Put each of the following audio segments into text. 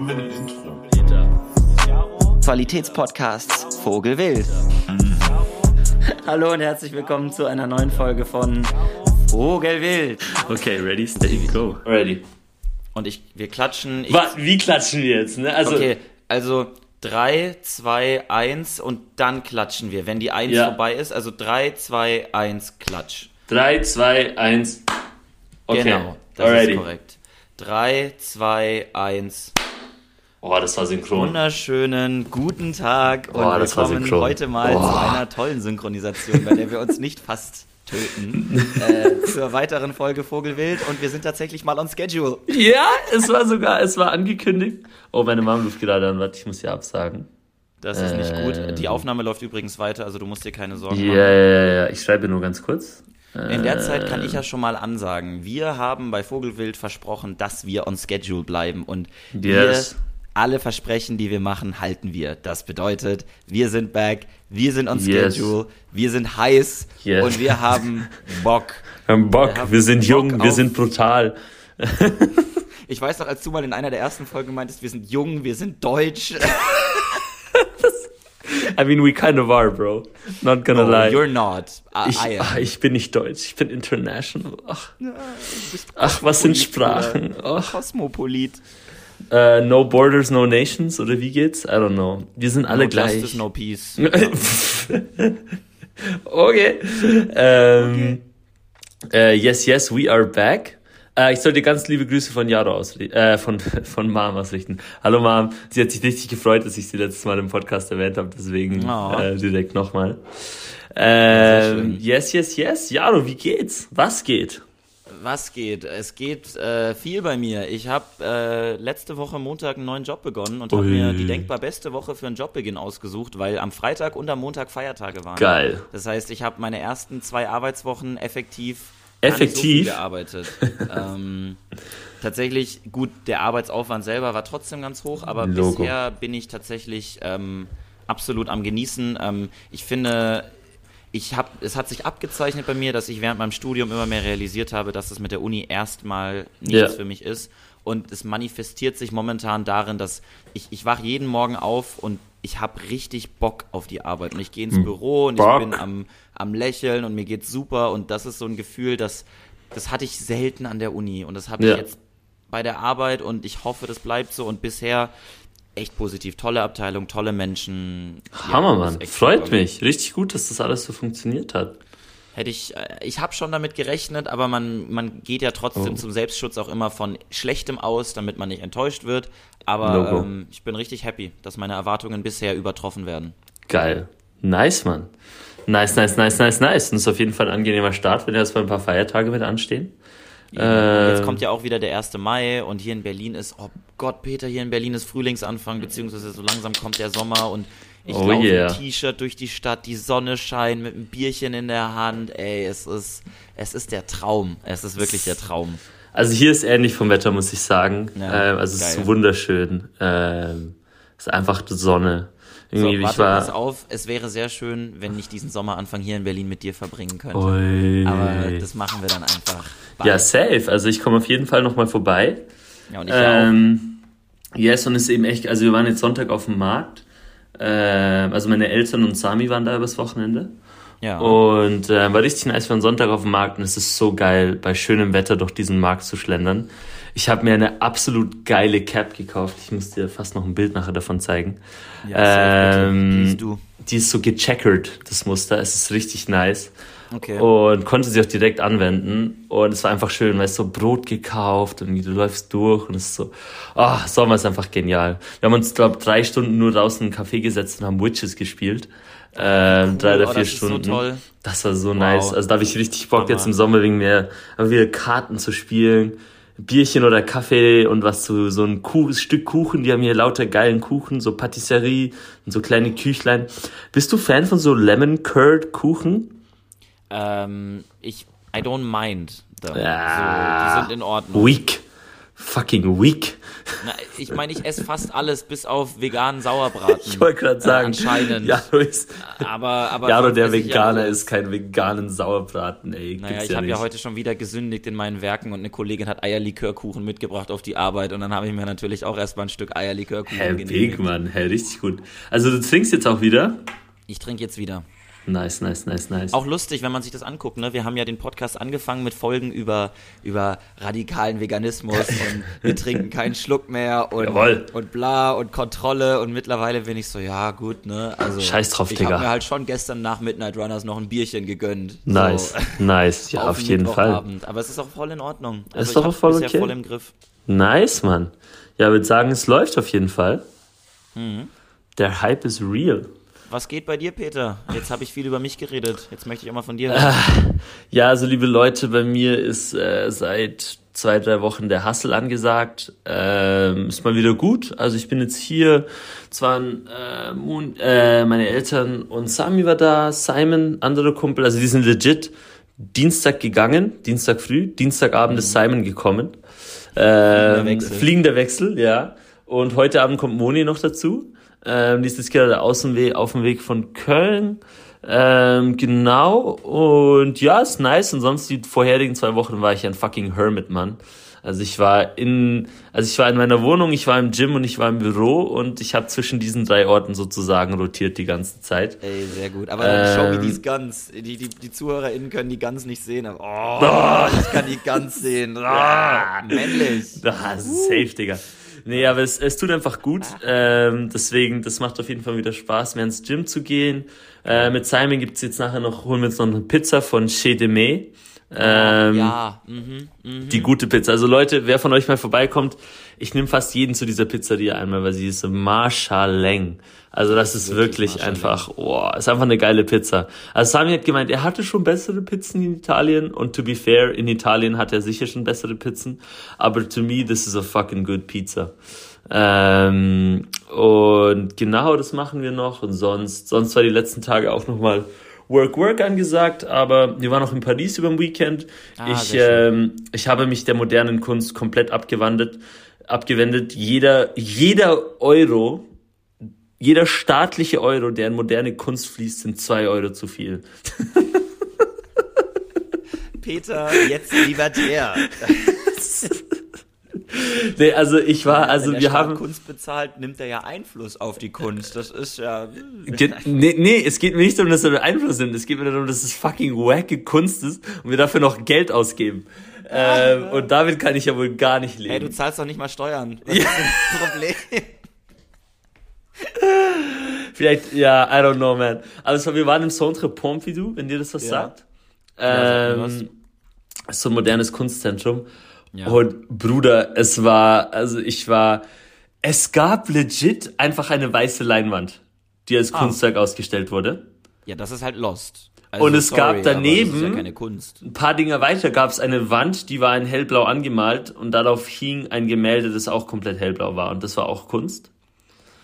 Haben wir ein Intro? Qualitätspodcasts Vogelwild. Hallo und herzlich willkommen zu einer neuen Folge von Vogelwild. Okay, ready, steady, go. Ready. Und ich, wir klatschen. Ich, Was, wie klatschen wir jetzt? Ne? Also, okay, also 3, 2, 1 und dann klatschen wir. Wenn die 1 Ja. vorbei ist, also 3, 2, 1, klatsch. 3, 2, 1. Okay, Genau, das already. ist korrekt. 3, 2, 1. Oh, das war synchron. Wunderschönen guten Tag und Boah, das war willkommen synchron. heute mal Boah. zu einer tollen Synchronisation, bei der wir uns nicht fast töten, äh, zur weiteren Folge Vogelwild und wir sind tatsächlich mal on schedule. Ja, es war sogar, es war angekündigt. Oh, meine Mom ruft gerade an, warte, ich muss ihr absagen. Das ist nicht gut. Ähm. Die Aufnahme läuft übrigens weiter, also du musst dir keine Sorgen Ja, machen. ja, ja, ja, ich schreibe nur ganz kurz. In der Zeit kann ich ja schon mal ansagen, wir haben bei Vogelwild versprochen, dass wir on schedule bleiben und Yes. wir alle Versprechen, die wir machen, halten wir. Das bedeutet, wir sind back, wir sind on Yes. schedule, wir sind heiß Yes. und wir haben Bock. Wir haben Bock, Wir haben wir sind Bock jung, wir sind brutal. Ich weiß noch, als du mal in einer der ersten Folgen meintest, wir sind jung, wir sind deutsch. I mean, we kind of are, bro. Not gonna Oh, lie. you're not. I, Ich, I am. ach, ich bin nicht deutsch, ich bin international. Ach, ach was sind Sprachen? Ach. Kosmopolit. Äh, no Borders, No Nations, oder wie geht's? I don't know. Wir sind alle no gleich. Justice, no peace. okay. Ähm, Äh, yes, yes, we are back. Äh, ich soll dir ganz liebe Grüße von Jaro ausrichten, äh, von, von Mom ausrichten. Hallo Mom, sie hat sich richtig gefreut, dass ich sie letztes Mal im Podcast erwähnt habe, deswegen Oh. äh, direkt nochmal. Ähm, yes, yes, yes. Jaro, wie geht's? Was geht? Was geht? Es geht äh, viel bei mir. Ich habe äh, letzte Woche Montag einen neuen Job begonnen und habe mir die denkbar beste Woche für einen Jobbeginn ausgesucht, weil am Freitag und am Montag Feiertage waren. Geil. Das heißt, ich habe meine ersten zwei Arbeitswochen effektiv so Effektiv? viel gearbeitet. ähm, tatsächlich, gut, der Arbeitsaufwand selber war trotzdem ganz hoch, aber Logo. bisher bin ich tatsächlich ähm, absolut am Genießen. Ähm, ich finde, ich hab, es hat sich abgezeichnet bei mir, dass ich während meinem Studium immer mehr realisiert habe, dass es mit der Uni erstmal nichts Ja. für mich ist. Und es manifestiert sich momentan darin, dass ich, ich wache jeden Morgen auf und ich habe richtig Bock auf die Arbeit. Und ich gehe ins Büro und Bock. ich bin am, am Lächeln und mir geht's super. Und das ist so ein Gefühl, das, das hatte ich selten an der Uni. Und das habe Ja. ich jetzt bei der Arbeit und ich hoffe, das bleibt so. Und bisher echt positiv. Tolle Abteilung, tolle Menschen. Ja, Hammer, ist Mann. Freut super. mich. Richtig gut, dass das alles so funktioniert hat. Hätte ich, äh, ich habe schon damit gerechnet, aber man, man geht ja trotzdem Oh. zum Selbstschutz auch immer von Schlechtem aus, damit man nicht enttäuscht wird. Aber ähm, ich bin richtig happy, dass meine Erwartungen bisher übertroffen werden. Geil. Nice, Mann. Nice, nice, nice, nice, nice. Und es ist auf jeden Fall ein angenehmer Start, wenn erst mal ein paar Feiertage mit anstehen. Und Äh, Jetzt kommt ja auch wieder der 1. Mai und hier in Berlin ist, oh Gott, Peter, hier in Berlin ist Frühlingsanfang, beziehungsweise so langsam kommt der Sommer und ich Oh laufe yeah. im T-Shirt durch die Stadt, die Sonne scheint mit einem Bierchen in der Hand. Ey, es ist, es ist der Traum. Es ist wirklich der Traum. Also hier ist ähnlich vom Wetter, muss ich sagen. Ja, ähm, also es geil. ist wunderschön. Ähm, es ist einfach die Sonne. So, Irgendwie, warte, ich war. pass auf, es wäre sehr schön, wenn ich diesen Sommeranfang hier in Berlin mit dir verbringen könnte. Ui. Aber das machen wir dann einfach. bald. ja, safe. Also ich komme auf jeden Fall nochmal vorbei. ja und ich ja auch. Ähm, yes, und es ist eben echt, also wir waren jetzt Sonntag auf dem Markt. Ähm, also meine Eltern und Sami waren da übers Wochenende. Ja. Und äh, war richtig nice für einen Sonntag auf dem Markt und es ist so geil, bei schönem Wetter durch diesen Markt zu schlendern. Ich habe mir eine absolut geile Cap gekauft. Ich muss dir fast noch ein Bild nachher davon zeigen. Ja, ähm, do. Die ist so gecheckert, das Muster. Es ist richtig nice. Okay. Und konnte sie auch direkt anwenden. Und es war einfach schön, weil es so Brot gekauft und du läufst durch und es ist so, ah, Sommer ist einfach genial. Wir haben uns, glaube drei Stunden nur draußen in einen Café gesetzt und haben Witches gespielt. Ähm, drei oder oh, vier das ist so Stunden. toll. Das war so nice. Also da habe ich richtig Bock Hammer. jetzt im Sommer wegen mir wieder Karten zu spielen. Bierchen oder Kaffee und was zu so ein Kuh, Stück Kuchen. Die haben hier lauter geilen Kuchen, so Patisserie und so kleine Küchlein. Bist du Fan von so Lemon Curd Kuchen? Ähm, ich, I don't mind. Them. Ja. So, die sind in Ordnung. Weak. Fucking weak. Na, ich meine, ich esse fast alles, bis auf veganen Sauerbraten. Ich wollte gerade sagen, Äh, anscheinend. Jaro ist, aber, aber Jaro der ja Veganer ist kein veganen Sauerbraten, ey. Naja, Gibt's ich ja habe ja heute schon wieder gesündigt in meinen Werken und eine Kollegin hat Eierlikörkuchen mitgebracht auf die Arbeit und dann habe ich mir natürlich auch erstmal ein Stück Eierlikörkuchen Hä, genehmigt. big, Mann. Richtig gut. Also du trinkst jetzt auch wieder? Ich trinke jetzt wieder. Nice, nice, nice, nice. Auch lustig, wenn man sich das anguckt. Ne? Wir haben ja den Podcast angefangen mit Folgen über, über radikalen Veganismus und wir trinken keinen Schluck mehr und, Jawohl. und bla und Kontrolle und mittlerweile bin ich so, ja gut, ne? Also Scheiß drauf, ich Digga. habe mir halt schon gestern nach Midnight Runners noch ein Bierchen gegönnt. nice, So, nice. Ja, auf den jeden Fall. Aber es ist auch voll in Ordnung. Also Ist ich doch voll okay. voll im Griff. Nice, Mann. Ja, würde sagen, es läuft auf jeden Fall. Mhm. Der Hype ist real. Was geht bei dir, Peter? Jetzt habe ich viel über mich geredet. Jetzt möchte ich auch mal von dir hören. Ja, also liebe Leute, bei mir ist äh, seit zwei, drei Wochen der Hustle angesagt. Ähm, ist mal wieder gut. Also ich bin jetzt hier. Zwar äh, Moon, äh, meine Eltern und Sami war da, Simon, andere Kumpel, also die sind legit Dienstag gegangen, Dienstag früh, Dienstagabend ist Simon gekommen. Ähm, Wechsel. Fliegender Wechsel, ja. Und heute Abend kommt Moni noch dazu. Ähm, die ist jetzt gerade aus dem Weg, auf dem Weg von Köln. Ähm, genau. Und ja, ist nice. Und sonst die vorherigen zwei Wochen war ich ein fucking Hermit, Mann. Also ich war in, also ich war in meiner Wohnung, ich war im Gym und ich war im Büro und ich habe zwischen diesen drei Orten sozusagen rotiert die ganze Zeit. Ey, sehr gut. Aber dann show me Ähm. these Guns. Die, die, die ZuhörerInnen können die Guns nicht sehen. Aber, oh, ich kann die Guns sehen. Oh, männlich. Ah, safe, Digga. Nee, aber es, es tut einfach gut. Ähm, deswegen, das macht auf jeden Fall wieder Spaß, mehr ins Gym zu gehen. Äh, mit Simon gibt's jetzt nachher noch, holen wir uns noch eine Pizza von Chez de Mai. Ähm, Ja, mhm, mhm. Die gute Pizza. Also Leute, wer von euch mal vorbeikommt, ich nehme fast jeden zu dieser Pizzeria einmal, weil sie ist Marschaleng. Also das ist Wirklich wirklich, einfach, oh, ist einfach eine geile Pizza. Also Sami hat gemeint, er hatte schon bessere Pizzen in Italien und to be fair, in Italien hat er sicher schon bessere Pizzen, aber to me, this is a fucking good pizza. Ähm, und genau das machen wir noch und sonst, sonst war die letzten Tage auch nochmal Work Work angesagt, aber wir waren noch in Paris über dem Weekend. Ah, ich, ähm, ich habe mich der modernen Kunst komplett abgewandt, abgewendet. Jeder, jeder Euro, jeder staatliche Euro, der in moderne Kunst fließt, sind zwei Euro zu viel. Peter, jetzt libertär. Nee, also ich war, also Wenn wir haben, Kunst bezahlt, nimmt er ja Einfluss auf die Kunst. Das ist ja. Nee, nee, es geht mir nicht darum, dass er Einfluss nimmt. Es geht mir darum, dass es fucking wacke Kunst ist und wir dafür noch Geld ausgeben. Ähm, und damit kann ich ja wohl gar nicht leben. Hey, du zahlst doch nicht mal Steuern. Was ist denn das Problem? Vielleicht, ja, I don't know, man. Also wir waren im Centre Pompidou, wenn dir das was Ja. sagt. Ja, Ähm, so ein modernes Kunstzentrum. Ja. Und Bruder, es war, also ich war, es gab legit einfach eine weiße Leinwand, die als Ah. Kunstwerk ausgestellt wurde. Ja, das ist halt Lost. Also, Und es gab Das ist daneben- ja keine Kunst. Ein paar Dinger weiter gab es eine Wand, die war in hellblau angemalt und darauf hing ein Gemälde, das auch komplett hellblau war und das war auch Kunst.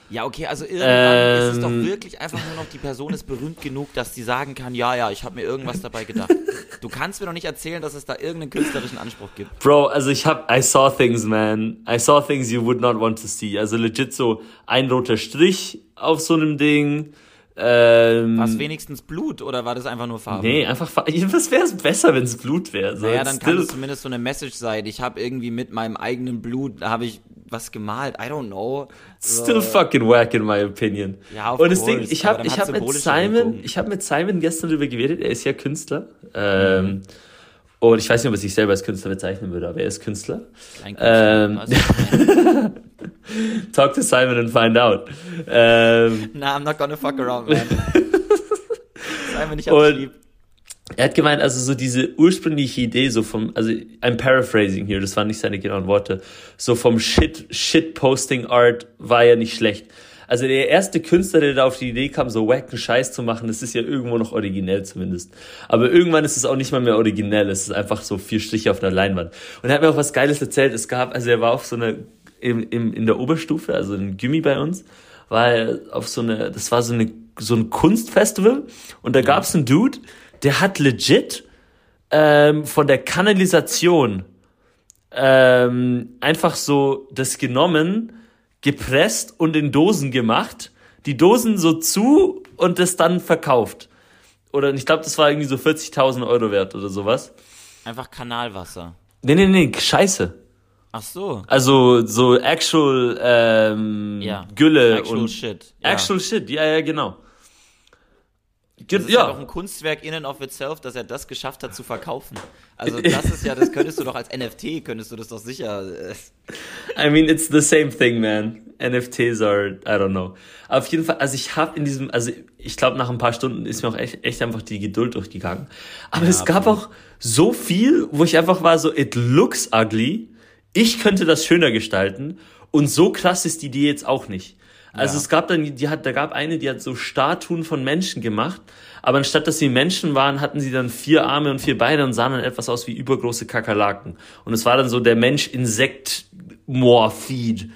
Ja, okay, also irgendwann ist es doch Ähm. wirklich einfach nur noch, die Person ist berühmt genug, dass sie sagen kann, ja, ja, ich habe mir irgendwas dabei gedacht. Du kannst mir doch nicht erzählen, dass es da irgendeinen künstlerischen Anspruch gibt. Bro, also ich hab, I saw things, man. I saw things you would not want to see. Also legit so ein roter Strich auf so einem Ding. Ähm, War es wenigstens Blut oder war das einfach nur Farbe? nee, einfach, fa- was wäre es besser, wenn es Blut wäre? So, Naja, dann kann es zumindest so eine Message sein. Ich habe irgendwie mit meinem eigenen Blut, da habe ich was gemalt. I don't know. Still fucking whack in my opinion. Ja, of Und das Ding, ich habe ich hab mit Simon, ich habe mit Simon gestern darüber geredet, er ist ja Künstler. Ähm, Mhm. Und ich weiß nicht, ob er sich selber als Künstler bezeichnen würde, aber er ist Künstler. Ähm? Talk to Simon and find out. Ähm, Nah, I'm not gonna fuck around, man. Sei mir nicht Und- abschieb. Er hat gemeint, also so diese ursprüngliche Idee, so vom, also I'm paraphrasing hier, das waren nicht seine genauen Worte, so vom Shit, Shit-Posting Art war ja nicht schlecht. Also der erste Künstler, der da auf die Idee kam, so wacken Scheiß zu machen, das ist ja irgendwo noch originell zumindest. Aber irgendwann ist es auch nicht mal mehr originell, es ist einfach so vier Striche auf einer Leinwand. Und er hat mir auch was Geiles erzählt, es gab, also er war auf so einer, im, im, in der Oberstufe, also in Gimmi bei uns, war er auf so eine, das war so eine, so ein Kunstfestival und da gab's einen Dude, der hat legit ähm, von der Kanalisation ähm, einfach so das genommen, gepresst und in Dosen gemacht, die Dosen so zu und das dann verkauft. Oder ich glaube, das war irgendwie so 40.000 Euro wert oder sowas. Einfach Kanalwasser. Nee, nee, nee, scheiße. Ach so. Also so actual ähm, Ja. Gülle Actual und shit. Ja. Actual shit, ja, ja, genau. Das ist ja, auch ein Kunstwerk in and of itself, dass er das geschafft hat zu verkaufen. Also das ist ja, das könntest du doch als NFT, könntest du das doch sicher. Äh, I mean, it's the same thing, man. NFTs are, I don't know. Auf jeden Fall, also ich habe in diesem, also ich glaube, nach ein paar Stunden ist mir auch echt, echt einfach die Geduld durchgegangen. Aber Ja, es gab absolut. auch so viel, wo ich einfach war so, it looks ugly. Ich könnte das schöner gestalten. Und so krass ist die Idee jetzt auch nicht. Also Ja. es gab dann, die hat, da gab eine, die hat so Statuen von Menschen gemacht, aber anstatt dass sie Menschen waren, hatten sie dann vier Arme und vier Beine und sahen dann etwas aus wie übergroße Kakerlaken. Und es war dann so der Mensch-Insekt-Morphed.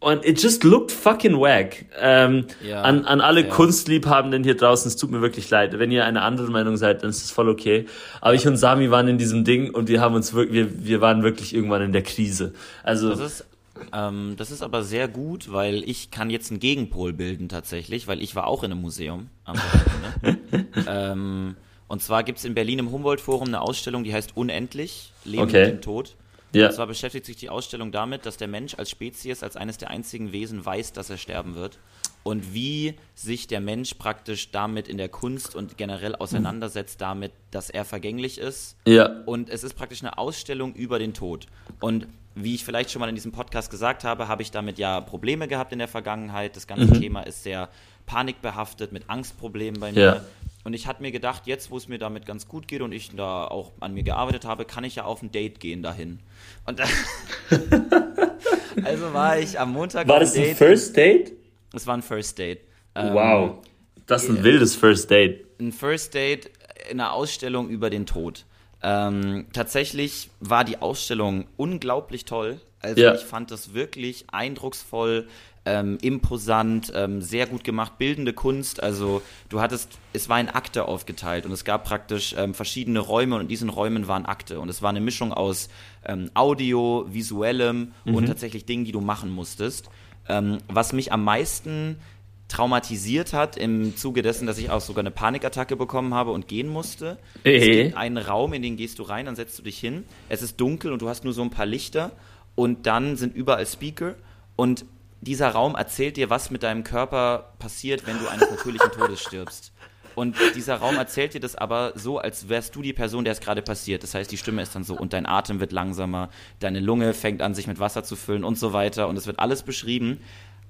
Und it just looked fucking wack. Ähm, Ja, an, an alle ja. Kunstliebhabenden hier draußen, es tut mir wirklich leid. Wenn ihr eine andere Meinung seid, dann ist es voll okay. Aber ich und Sami waren in diesem Ding und wir haben uns wirklich, wir, wir waren wirklich irgendwann in der Krise. Also, Das ist, ähm, das ist aber sehr gut, weil ich kann jetzt einen Gegenpol bilden tatsächlich, weil ich war auch in einem Museum am Wochenende. ähm, und zwar gibt's in Berlin im Humboldt-Forum eine Ausstellung, die heißt Unendlich, Leben Okay. mit dem Tod. ja. Und zwar beschäftigt sich die Ausstellung damit, dass der Mensch als Spezies, als eines der einzigen Wesen weiß, dass er sterben wird. Und wie sich der Mensch praktisch damit in der Kunst und generell auseinandersetzt damit, dass er vergänglich ist. Ja. Und es ist praktisch eine Ausstellung über den Tod. Und wie ich vielleicht schon mal in diesem Podcast gesagt habe, habe ich damit ja Probleme gehabt in der Vergangenheit. Das ganze Thema ist sehr panikbehaftet mit Angstproblemen bei mir. Ja. Und ich hatte mir gedacht, jetzt wo es mir damit ganz gut geht und ich da auch an mir gearbeitet habe, kann ich ja auf ein Date gehen dahin. Und also war ich am Montag War das ein Date. First Date? Es war ein First Date. Ähm, Wow. Das ist ein wildes First Date. ein First Date in einer Ausstellung über den Tod. Ähm, tatsächlich war die Ausstellung unglaublich toll. Also Ja. ich fand das wirklich eindrucksvoll, ähm, imposant, ähm, sehr gut gemacht, bildende Kunst. Also du hattest, es war in Akte aufgeteilt und es gab praktisch ähm, verschiedene Räume und in diesen Räumen waren Akte und es war eine Mischung aus ähm, Audio, visuellem und tatsächlich Dingen, die du machen musstest. Ähm, was mich am meisten traumatisiert hat im Zuge dessen, dass ich auch sogar eine Panikattacke bekommen habe und gehen musste. Es Äh. gibt einen Raum, in den gehst du rein, dann setzt du dich hin. Es ist dunkel und du hast nur so ein paar Lichter und dann sind überall Speaker und dieser Raum erzählt dir, was mit deinem Körper passiert, wenn du eines natürlichen Todes stirbst. Und dieser Raum erzählt dir das aber so, als wärst du die Person, der es gerade passiert. Das heißt, die Stimme ist dann so und dein Atem wird langsamer, deine Lunge fängt an, sich mit Wasser zu füllen und so weiter. Und es wird alles beschrieben.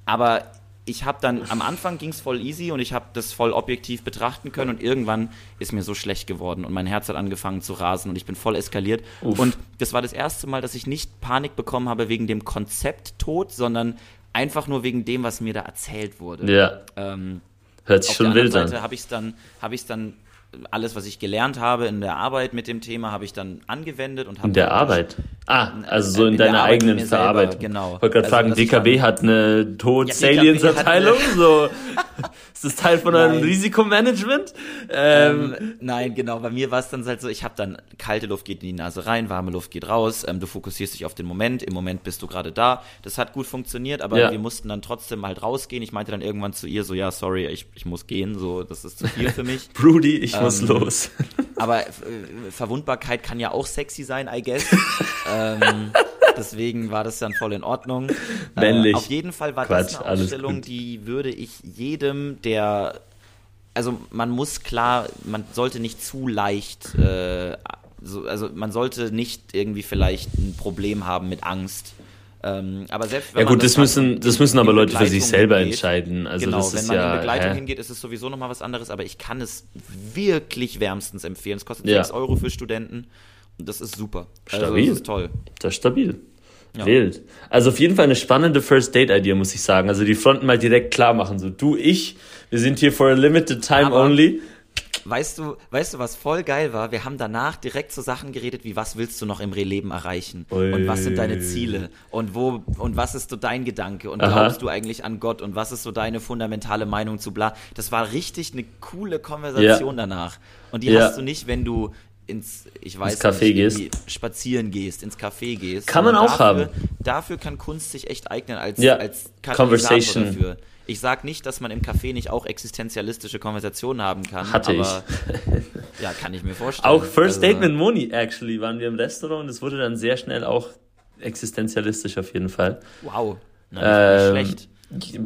Aber ich habe dann, am Anfang ging es voll easy und ich habe das voll objektiv betrachten können und irgendwann ist mir so schlecht geworden und mein Herz hat angefangen zu rasen und ich bin voll eskaliert. Uff. Und das war das erste Mal, dass ich nicht Panik bekommen habe wegen dem Konzept Tod, sondern einfach nur wegen dem, was mir da erzählt wurde. Ja. Ähm, Hört sich schon wild an. Seite habe ich es dann, habe ich dann alles, was ich gelernt habe in der Arbeit mit dem Thema, habe ich dann angewendet und habe In der Arbeit. Ah, also so in, In deiner eigenen Verarbeitung. genau. Ich wollte gerade Also, ich DKB dann- hat eine Tod-Salience-Abteilung, so. Ist das Teil von Nein. Risikomanagement? Ähm, Ähm, nein, genau. Bei mir war es dann halt so, ich habe dann kalte Luft geht in die Nase rein, warme Luft geht raus. Ähm, du fokussierst dich auf den Moment. Im Moment bist du gerade da. Das hat gut funktioniert, aber Ja. wir mussten dann trotzdem halt rausgehen. Ich meinte dann irgendwann zu ihr so, ja, sorry, ich, ich muss gehen. So, das ist zu viel für mich. Brody, ich muss Ähm, los. Aber äh, Verwundbarkeit kann ja auch sexy sein, I guess. ähm, deswegen war das dann voll in Ordnung. Männlich. Äh, auf jeden Fall war Quatsch, das eine Ausstellung, die würde ich jedem, der also man muss klar, man sollte nicht zu leicht, äh, so, also man sollte nicht irgendwie vielleicht ein Problem haben mit Angst. Ähm, aber selbst wenn Ja gut, das hat müssen, das müssen aber Leute für sich Begleitung selber hingeht, entscheiden. Also genau, das wenn ist man ja, in Begleitung hä? hingeht, ist es sowieso nochmal was anderes, aber ich kann es wirklich wärmstens empfehlen. Es kostet Ja. 6 Euro für Studenten und das ist super. Also Stabil. das ist toll. Das ist stabil. Ja. Wild. Also auf jeden Fall eine spannende First Date Idee, muss ich sagen. Also die Fronten mal direkt klar machen. So, du, ich, wir sind hier for a limited time Aber- only. Weißt du, weißt du, was voll geil war? Wir haben danach direkt so Sachen geredet, wie was willst du noch im Leben erreichen? Ui. Und was sind deine Ziele? Und wo, und was ist so dein Gedanke? Und Aha. glaubst du eigentlich an Gott? Und was ist so deine fundamentale Meinung zu bla? Das war richtig eine coole Konversation danach. Und die Ja. hast du nicht, wenn du ins, ich weiß ins Café nicht, gehst. spazieren gehst, ins Café gehst. Kann man auch dafür, haben. Dafür kann Kunst sich echt eignen als, Ja, als Conversation. dafür. Ich sag nicht, dass man im Café nicht auch existenzialistische Konversationen haben kann. Hatte aber, Ja, kann ich mir vorstellen. Auch First Also, Statement Money, actually, waren wir im Restaurant und es wurde dann sehr schnell auch existenzialistisch auf jeden Fall. Wow. Na, Ähm, schlecht.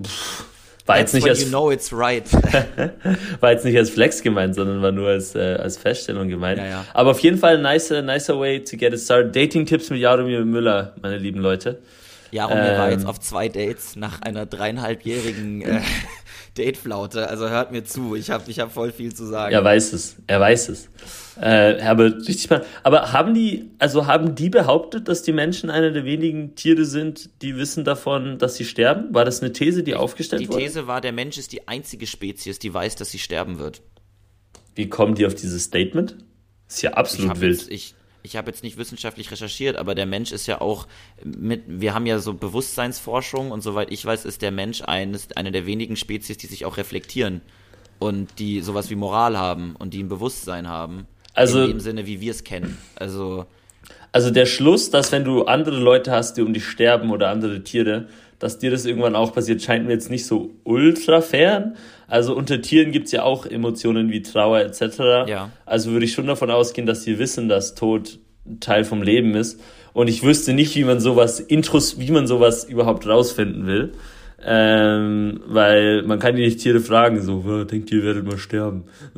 Pff, War jetzt, nicht als, you know it's right. war jetzt nicht als Flex gemeint, sondern war nur als, äh, als Feststellung gemeint. Ja, ja. Aber auf jeden Fall ein nicer, nicer way to get it started. Dating-Tipps mit Jaromir Müller, meine lieben Leute. Jaromir war Ähm. jetzt auf zwei Dates nach einer dreieinhalbjährigen äh, Dateflaute. Also hört mir zu, ich habe ich hab voll viel zu sagen. Er weiß es, er weiß es. Äh, aber richtig spannend. Aber haben die, also haben die behauptet, dass die Menschen einer der wenigen Tiere sind, die wissen davon, dass sie sterben? War das eine These, die aufgestellt Die wurde? These war, der Mensch ist die einzige Spezies, die weiß, dass sie sterben wird. Wie kommen die auf dieses Statement? Ist ja absolut wild. jetzt, ich, ich hab jetzt nicht wissenschaftlich recherchiert, aber der Mensch ist ja auch mit, wir haben ja so Bewusstseinsforschung und soweit ich weiß, ist der Mensch eines, eine der wenigen Spezies, die sich auch reflektieren und die sowas wie Moral haben und die ein Bewusstsein haben. Also- in dem Sinne, wie wir es kennen. Also Also der Schluss, dass wenn du andere Leute hast, die um dich sterben oder andere Tiere, dass dir das irgendwann auch passiert, scheint mir jetzt nicht so ultra fern. Also unter Tieren gibt's ja auch Emotionen wie Trauer etc. Ja. Also würde ich schon davon ausgehen, dass sie wissen, dass Tod Teil vom Leben ist. Und ich wüsste nicht, wie man sowas intros, wie man sowas überhaupt rausfinden will. Ähm, weil man kann die nicht Tiere fragen, so, "Oh, denkt ihr werdet mal sterben.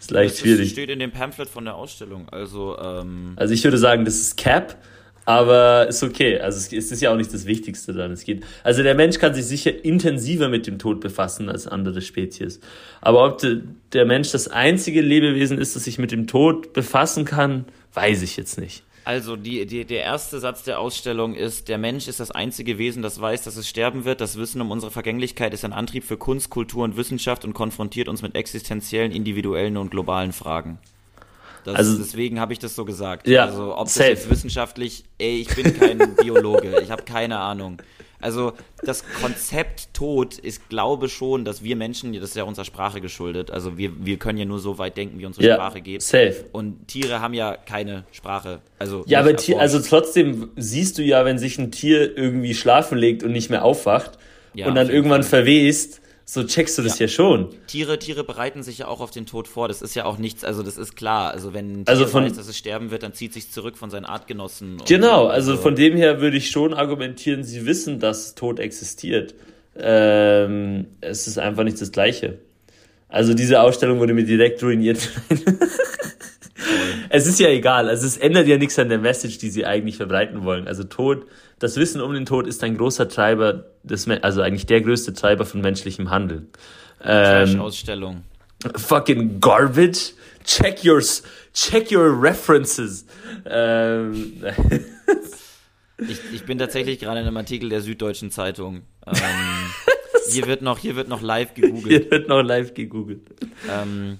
ist leicht Das schwierig. steht in dem Pamphlet von der Ausstellung. Also, ähm, Also ich würde sagen, das ist Cap, aber ist okay. Also es ist ja auch nicht das Wichtigste dann. Es geht. Also der Mensch kann sich sicher intensiver mit dem Tod befassen als andere Spezies. Aber ob de, der Mensch das einzige Lebewesen ist, das sich mit dem Tod befassen kann, weiß ich jetzt nicht. also die, die, der erste Satz der Ausstellung ist, der Mensch ist das einzige Wesen, das weiß, dass es sterben wird. Das Wissen um unsere Vergänglichkeit ist ein Antrieb für Kunst, Kultur und Wissenschaft und konfrontiert uns mit existenziellen, individuellen und globalen Fragen. Das, Also- deswegen habe ich das so gesagt. Ja, also ob safe. das jetzt wissenschaftlich, ey, ich bin kein Biologe, ich habe keine Ahnung. Also das Konzept Tod ist, glaube schon, dass wir Menschen, das ist ja unserer Sprache geschuldet, also wir, wir können ja nur so weit denken, wie unsere Ja, Sprache geht. safe. Und Tiere haben ja keine Sprache. Also Ja, aber Tier, also trotzdem siehst du ja, wenn sich ein Tier irgendwie schlafen legt und nicht mehr aufwacht Ja, und dann irgendwann Fall. verwest, so checkst du das ja, schon. Tiere, Tiere bereiten sich ja auch auf den Tod vor. Das ist ja auch nichts, also das ist klar. Also wenn ein Tier Also von- weiß, dass es sterben wird, dann zieht sich zurück von seinen Artgenossen. und- Genau, also von dem her würde ich schon argumentieren, sie wissen, dass Tod existiert. Ähm, es ist einfach nicht das Gleiche. Also diese Ausstellung wurde mir direkt ruiniert. es ist ja egal, also es ändert ja nichts an der Message, die sie eigentlich verbreiten wollen. Also Tod, das Wissen um den Tod ist ein großer Treiber, des, also eigentlich der größte Treiber von menschlichem Handeln. Ähm, Trash-Ausstellung. fucking garbage. Check your, check your references. Ähm, Ich, ich bin tatsächlich gerade in einem Artikel der Süddeutschen Zeitung. Ähm, hier wird noch, hier wird noch live gegoogelt. Hier wird noch live gegoogelt. Ähm,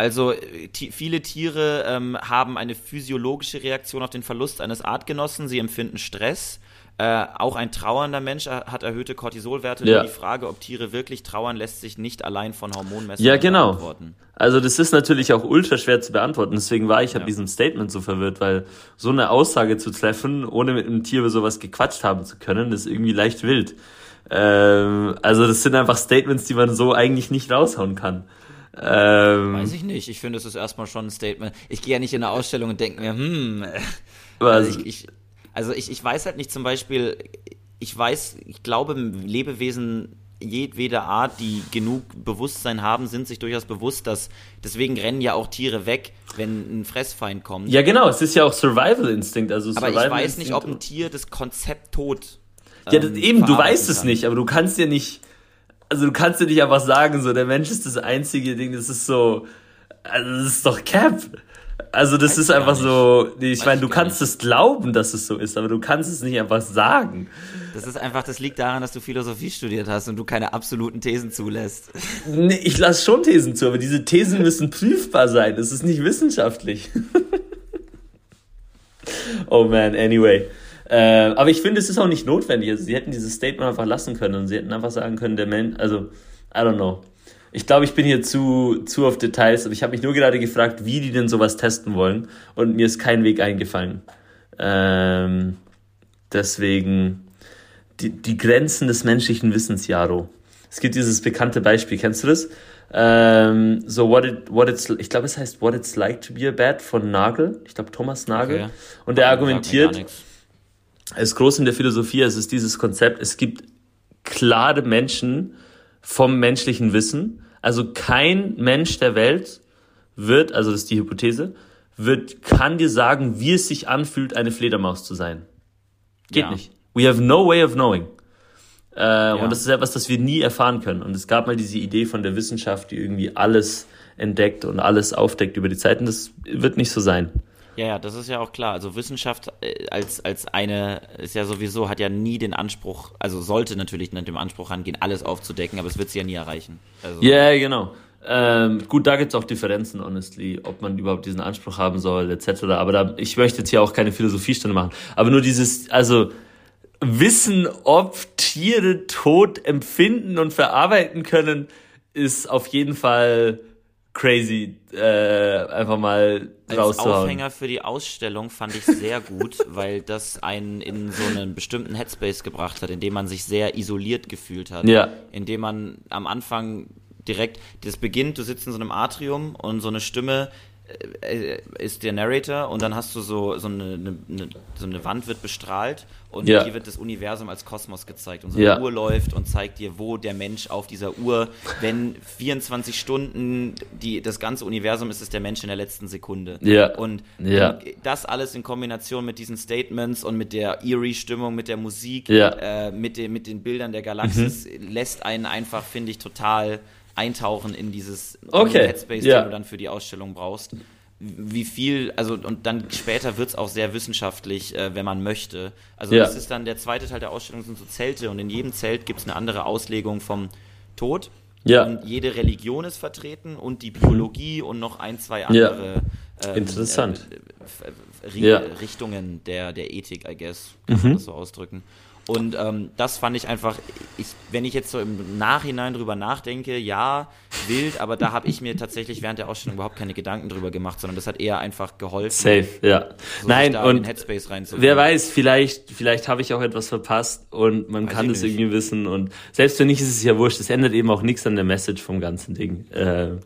also äh, viele Tiere ähm, haben eine physiologische Reaktion auf den Verlust eines Artgenossen. Sie empfinden Stress. Äh, auch ein trauernder Mensch er- hat erhöhte Cortisolwerte. Ja. Die Frage, ob Tiere wirklich trauern, lässt sich nicht allein von Hormonmessungen Ja, genau. beantworten. Also das ist natürlich auch ultra schwer zu beantworten. Deswegen war ich an Ja. diesem Statement so verwirrt, weil so eine Aussage zu treffen, ohne mit einem Tier über sowas gequatscht haben zu können, ist irgendwie leicht wild. Ähm, also das sind einfach Statements, die man so eigentlich nicht raushauen kann. Ähm, Weiß ich nicht. Ich finde, es ist erstmal schon ein Statement. Ich gehe ja nicht in eine Ausstellung und denke mir, hm. aber Also ich, ich, also ich, ich weiß halt nicht zum Beispiel, ich weiß, ich glaube, Lebewesen jedweder Art, die genug Bewusstsein haben, sind sich durchaus bewusst, dass deswegen rennen ja auch Tiere weg, wenn ein Fressfeind kommt. ja genau, es ist ja auch Survival Instinct. Also Aber ich Survival weiß nicht, ob ein Tier das Konzept Tod. Ja, das, ähm, eben, du weißt es kann. nicht, aber du kannst ja nicht, also du kannst ja nicht einfach sagen, so, der Mensch ist das einzige Ding, das ist so, also das ist doch Cap. Also das Weiß ist einfach nicht. so, nee, ich Weiß meine, du kannst es glauben, dass es so ist, aber du kannst es nicht einfach sagen. Das ist einfach, das liegt daran, dass du Philosophie studiert hast und du keine absoluten Thesen zulässt. Nee, ich lasse schon Thesen zu, aber diese Thesen müssen prüfbar sein. Das ist nicht wissenschaftlich. oh man, anyway. Äh, aber ich finde, es ist auch nicht notwendig. Also, sie hätten dieses Statement einfach lassen können und sie hätten einfach sagen können, der Mensch, also, I don't know. ich glaube, ich bin hier zu, zu auf Details, aber ich habe mich nur gerade gefragt, wie die denn sowas testen wollen und mir ist kein Weg eingefallen. Ähm, deswegen die, die Grenzen des menschlichen Wissens, Jaro. Es gibt dieses bekannte Beispiel, kennst du das? Ähm, so what it, what it's, ich glaube, es heißt What It's Like to Be a Bat von Nagel. Ich glaube, Thomas Nagel. Okay. Und der argumentiert, ist groß in der Philosophie, es ist dieses Konzept, es gibt klare Menschen vom menschlichen Wissen. Also kein Mensch der Welt wird, also das ist die Hypothese, wird, kann dir sagen, wie es sich anfühlt, eine Fledermaus zu sein. Geht ja. nicht. We have no way of knowing. Äh, ja. Und das ist etwas, das wir nie erfahren können. Und es gab mal diese Idee von der Wissenschaft, die irgendwie alles entdeckt und alles aufdeckt über die Zeit. Und das wird nicht so sein. Ja, ja, das ist ja auch klar. Also Wissenschaft äh, als, als eine ist ja sowieso, hat ja nie den Anspruch, also sollte natürlich mit dem Anspruch rangehen, alles aufzudecken, aber es wird sie ja nie erreichen. Also, ja, yeah, genau. Ähm, gut, da gibt es auch Differenzen, honestly, ob man überhaupt diesen Anspruch haben soll, etc. Aber da, ich möchte jetzt hier auch keine Philosophiestunde machen. Aber nur dieses, also Wissen, ob Tiere Tod empfinden und verarbeiten können, ist auf jeden Fall crazy, äh, einfach mal Als Aufhänger für die Ausstellung fand ich sehr gut, weil das einen in so einen bestimmten Headspace gebracht hat, in dem man sich sehr isoliert gefühlt hat. Ja. In dem man am Anfang direkt, das beginnt, du sitzt in so einem Atrium und so eine Stimme ist der Narrator und dann hast du so, so, eine, eine, so eine Wand wird bestrahlt und ja. hier wird das Universum als Kosmos gezeigt und so eine ja. Uhr läuft und zeigt dir, wo der Mensch auf dieser Uhr, wenn 24 Stunden die, das ganze Universum ist, ist der Mensch in der letzten Sekunde. Ja. Und das alles in Kombination mit diesen Statements und mit der Eerie-Stimmung, mit der Musik, äh, mit, den, mit den Bildern der Galaxis, mhm. lässt einen einfach, finde ich, total eintauchen in dieses okay. Headspace, ja. den du dann für die Ausstellung brauchst. Wie viel, also und dann später wird es auch sehr wissenschaftlich, äh, wenn man möchte. Also ja. das ist dann der zweite Teil der Ausstellung sind so Zelte und in jedem Zelt gibt es eine andere Auslegung vom Tod. Ja. Und jede Religion ist vertreten und die Biologie und noch ein, zwei andere ja. ähm, Interessant. Äh, äh, Richtungen der, der Ethik, I guess, kann mhm. man das so ausdrücken. Und ähm, das fand ich einfach, ich, wenn ich jetzt so im Nachhinein drüber nachdenke, ja, wild, aber da habe ich mir tatsächlich während der Ausstellung überhaupt keine Gedanken drüber gemacht, sondern das hat eher einfach geholfen. Safe, ja. So Nein, und wer weiß, vielleicht, vielleicht habe ich auch etwas verpasst und man weiß kann es irgendwie wissen. Und selbst wenn nicht, ist es ja wurscht. Es ändert eben auch nichts an der Message vom ganzen Ding. Äh,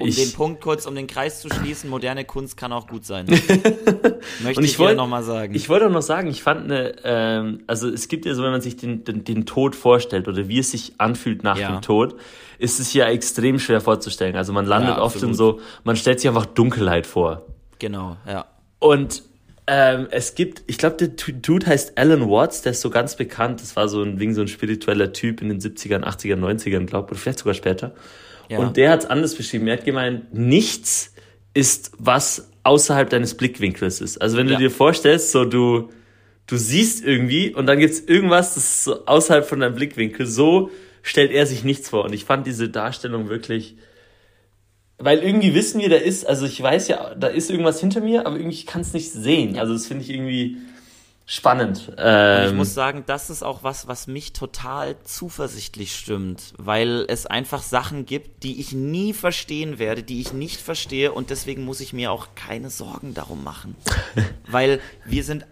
um ich, den Punkt kurz, um den Kreis zu schließen, moderne Kunst kann auch gut sein. Möchte ich, ich wollte noch mal sagen. Ich wollte auch noch sagen, ich fand eine, ähm, also es gibt ja so, wenn man sich den, den, den Tod vorstellt oder wie es sich anfühlt nach ja. dem Tod, ist es ja extrem schwer vorzustellen. Also man landet ja, oft in so, man stellt sich einfach Dunkelheit vor. Genau, ja. Und ähm, es gibt, ich glaube, der Dude heißt Alan Watts, der ist so ganz bekannt. Das war so ein wegen so ein spiritueller Typ in den 70ern, 80ern, 90ern, glaube ich, oder vielleicht sogar später. Ja. Und der hat es anders beschrieben. Er hat gemeint, nichts ist, was außerhalb deines Blickwinkels ist. Also wenn ja. du dir vorstellst, so du, du siehst irgendwie und dann gibt's irgendwas, das ist so außerhalb von deinem Blickwinkel. So stellt er sich nichts vor. Und ich fand diese Darstellung wirklich, weil irgendwie wissen wir, da ist, also ich weiß ja, da ist irgendwas hinter mir, aber irgendwie kann es nicht sehen. Also das finde ich irgendwie, spannend. Ähm, ich muss sagen, das ist auch was, was mich total zuversichtlich stimmt, weil es einfach Sachen gibt, die ich nie verstehen werde, die ich nicht verstehe und deswegen muss ich mir auch keine Sorgen darum machen, weil wir sind,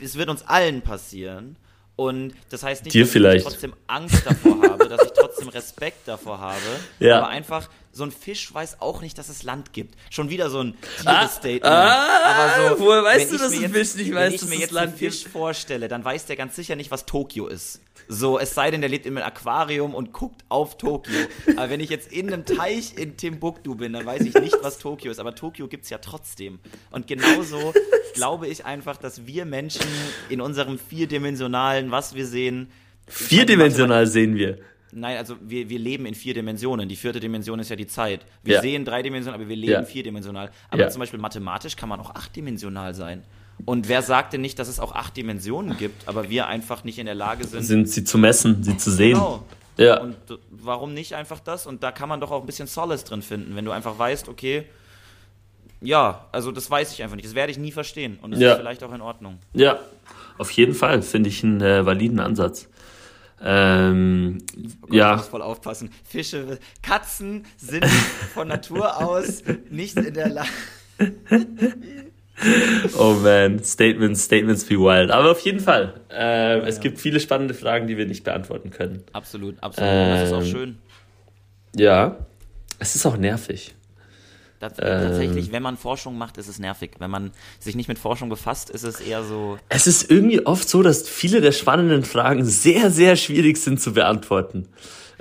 es wird uns allen passieren und das heißt nicht, Dir dass vielleicht. ich trotzdem Angst davor habe, dass ich trotzdem Respekt davor habe, ja. aber einfach so ein Fisch weiß auch nicht, dass es Land gibt. Schon wieder so ein Tierestatement. Ah, ah, aber so, woher weißt du, dass ein Fisch nicht weiß, dass es Land gibt? Wenn ich mir jetzt einen Fisch vorstelle, dann weiß der ganz sicher nicht, was Tokio ist. So, es sei denn, der lebt in einem Aquarium und guckt auf Tokio. Aber wenn ich jetzt in einem Teich in Timbuktu bin, dann weiß ich nicht, was Tokio ist. Aber Tokio gibt es ja trotzdem. Und genauso glaube ich einfach, dass wir Menschen in unserem vierdimensionalen, was wir sehen. Vierdimensional sehen wir. Nein, also wir, wir leben in vier Dimensionen. Die vierte Dimension ist ja die Zeit. Wir ja. sehen dreidimensional, aber wir leben ja. vierdimensional. Aber ja. zum Beispiel mathematisch kann man auch achtdimensional sein. Und wer sagt denn nicht, dass es auch acht Dimensionen gibt, aber wir einfach nicht in der Lage sind. Sind sie zu messen, sie zu sehen. Genau. Ja. Und warum nicht einfach das? Und da kann man doch auch ein bisschen Solace drin finden, wenn du einfach weißt, okay, ja, also das weiß ich einfach nicht. Das werde ich nie verstehen. Und das ja. ist vielleicht auch in Ordnung. Ja, auf jeden Fall finde ich einen äh, validen Ansatz. Ähm, Oh Gott, ja. Ich muss voll aufpassen. Fische, Katzen sind von Natur aus nicht in der Lage. Oh man, Statements, Statements be wild. Aber auf jeden Fall, äh, es gibt viele spannende Fragen, die wir nicht beantworten können. Absolut, absolut. das ist auch Ähm, schön. Ja, es ist auch nervig. Ähm, tatsächlich, wenn man Forschung macht, ist es nervig. Wenn man sich nicht mit Forschung befasst, ist es eher so. Es ist irgendwie oft so, dass viele der spannenden Fragen sehr, sehr schwierig sind zu beantworten.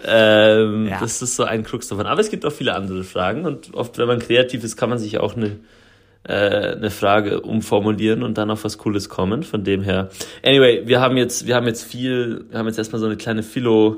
Ähm, Ja. Das ist so ein Krux davon. Aber es gibt auch viele andere Fragen und oft, wenn man kreativ ist, kann man sich auch eine, äh, eine Frage umformulieren und dann auf was Cooles kommen. Von dem her. Anyway, wir haben jetzt, wir haben jetzt viel, wir haben jetzt erstmal so eine kleine Philo,